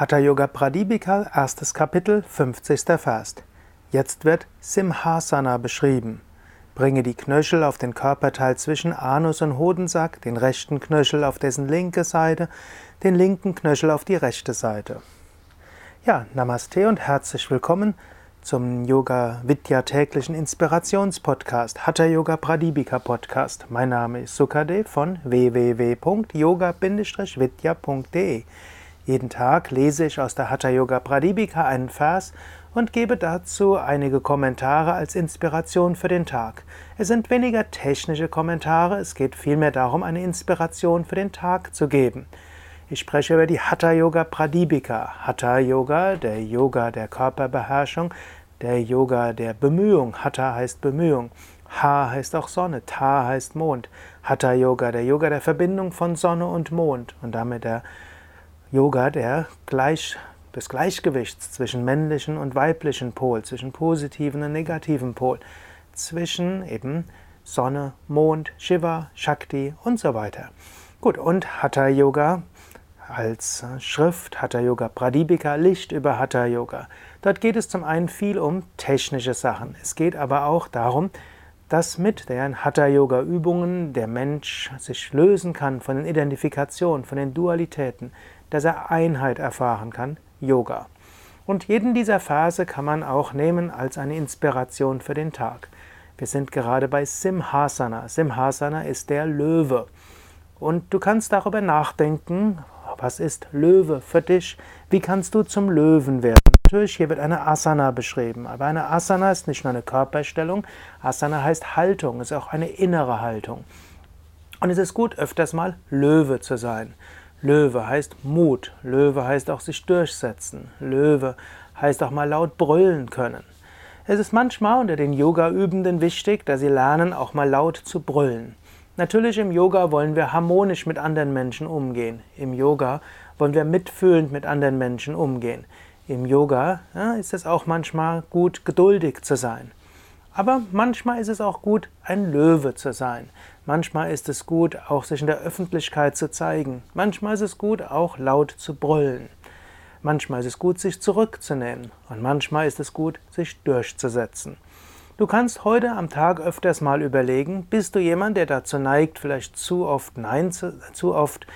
Hatha Yoga Pradipika, erstes Kapitel, 50. Vers. Jetzt wird Simhasana beschrieben. Bringe die Knöchel auf den Körperteil zwischen Anus und Hodensack, den rechten Knöchel auf dessen linke Seite, den linken Knöchel auf die rechte Seite. Ja, Namaste und herzlich willkommen zum Yoga Vidya täglichen Inspirationspodcast, Hatha Yoga Pradipika Podcast. Mein Name ist Sukade von www.yoga-vidya.de. Jeden Tag lese ich aus der Hatha Yoga Pradipika einen Vers und gebe dazu einige Kommentare als Inspiration für den Tag. Es sind weniger technische Kommentare, es geht vielmehr darum, eine Inspiration für den Tag zu geben. Ich spreche über die Hatha Yoga Pradipika. Hatha Yoga, der Yoga der Körperbeherrschung, der Yoga der Bemühung. Hatha heißt Bemühung. Ha heißt auch Sonne, Ta heißt Mond. Hatha Yoga, der Yoga der Verbindung von Sonne und Mond und damit der Yoga der Gleich, des Gleichgewichts zwischen männlichen und weiblichen Pol, zwischen positiven und negativen Pol, zwischen eben Sonne, Mond, Shiva, Shakti und so weiter. Gut, und Hatha Yoga als Schrift, Hatha Yoga Pradipika, Licht über Hatha Yoga. Dort geht es zum einen viel um technische Sachen. Es geht aber auch darum, dass mit den Hatha-Yoga-Übungen der Mensch sich lösen kann von den Identifikationen, von den Dualitäten, dass er Einheit erfahren kann, Yoga. Und jeden dieser Verse kann man auch nehmen als eine Inspiration für den Tag. Wir sind gerade bei Simhasana. Simhasana ist der Löwe. Und du kannst darüber nachdenken, was ist Löwe für dich? Wie kannst du zum Löwen werden? Natürlich, hier wird eine Asana beschrieben, aber eine Asana ist nicht nur eine Körperstellung, Asana heißt Haltung, ist auch eine innere Haltung. Und es ist gut, öfters mal Löwe zu sein. Löwe heißt Mut, Löwe heißt auch sich durchsetzen, Löwe heißt auch mal laut brüllen können. Es ist manchmal unter den Yoga-Übenden wichtig, dass sie lernen, auch mal laut zu brüllen. Natürlich im Yoga wollen wir harmonisch mit anderen Menschen umgehen. Im Yoga wollen wir mitfühlend mit anderen Menschen umgehen. Im Yoga ja, ist es auch manchmal gut, geduldig zu sein. Aber manchmal ist es auch gut, ein Löwe zu sein. Manchmal ist es gut, auch sich in der Öffentlichkeit zu zeigen. Manchmal ist es gut, auch laut zu brüllen. Manchmal ist es gut, sich zurückzunehmen. Und manchmal ist es gut, sich durchzusetzen. Du kannst heute am Tag öfters mal überlegen, bist du jemand, der dazu neigt, vielleicht zu oft Nein zu, zu oft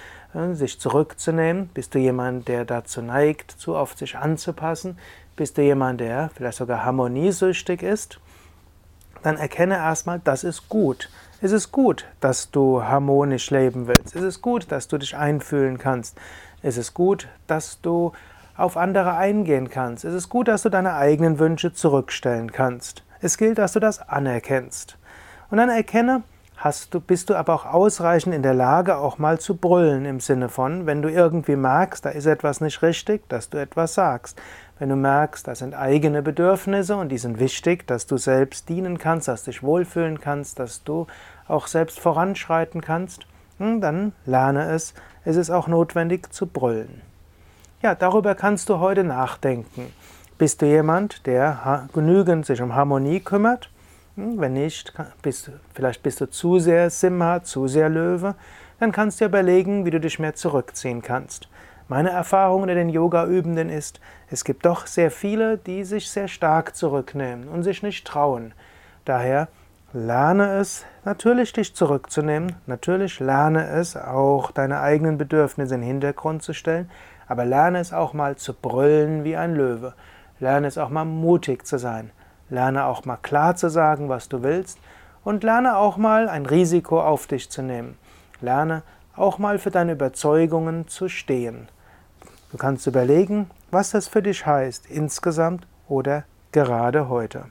sich zurückzunehmen? Bist du jemand, der dazu neigt, zu oft sich anzupassen? Bist du jemand, der vielleicht sogar harmoniesüchtig ist? Dann erkenne erstmal, das ist gut. Es ist gut, dass du harmonisch leben willst. Es ist gut, dass du dich einfühlen kannst. Es ist gut, dass du auf andere eingehen kannst. Es ist gut, dass du deine eigenen Wünsche zurückstellen kannst. Es gilt, dass du das anerkennst. Und dann erkenne, hast du, bist du aber auch ausreichend in der Lage, auch mal zu brüllen im Sinne von, wenn du irgendwie merkst, da ist etwas nicht richtig, dass du etwas sagst. Wenn du merkst, das sind eigene Bedürfnisse und die sind wichtig, dass du selbst dienen kannst, dass du dich wohlfühlen kannst, dass du auch selbst voranschreiten kannst, hm, dann lerne es. Es ist auch notwendig zu brüllen. Ja, darüber kannst du heute nachdenken. Bist du jemand, der genügend sich um Harmonie kümmert? Hm, wenn nicht, bist, vielleicht bist du zu sehr Simha, zu sehr Löwe, dann kannst du überlegen, wie du dich mehr zurückziehen kannst. Meine Erfahrung unter den Yoga-Übenden ist, es gibt doch sehr viele, die sich sehr stark zurücknehmen und sich nicht trauen. Daher lerne es, natürlich dich zurückzunehmen, natürlich lerne es, auch deine eigenen Bedürfnisse in den Hintergrund zu stellen, aber lerne es auch mal zu brüllen wie ein Löwe. Lerne es auch mal mutig zu sein. Lerne auch mal klar zu sagen, was du willst und lerne auch mal ein Risiko auf dich zu nehmen. Lerne auch mal für deine Überzeugungen zu stehen. Du kannst überlegen, was das für dich heißt, insgesamt oder gerade heute.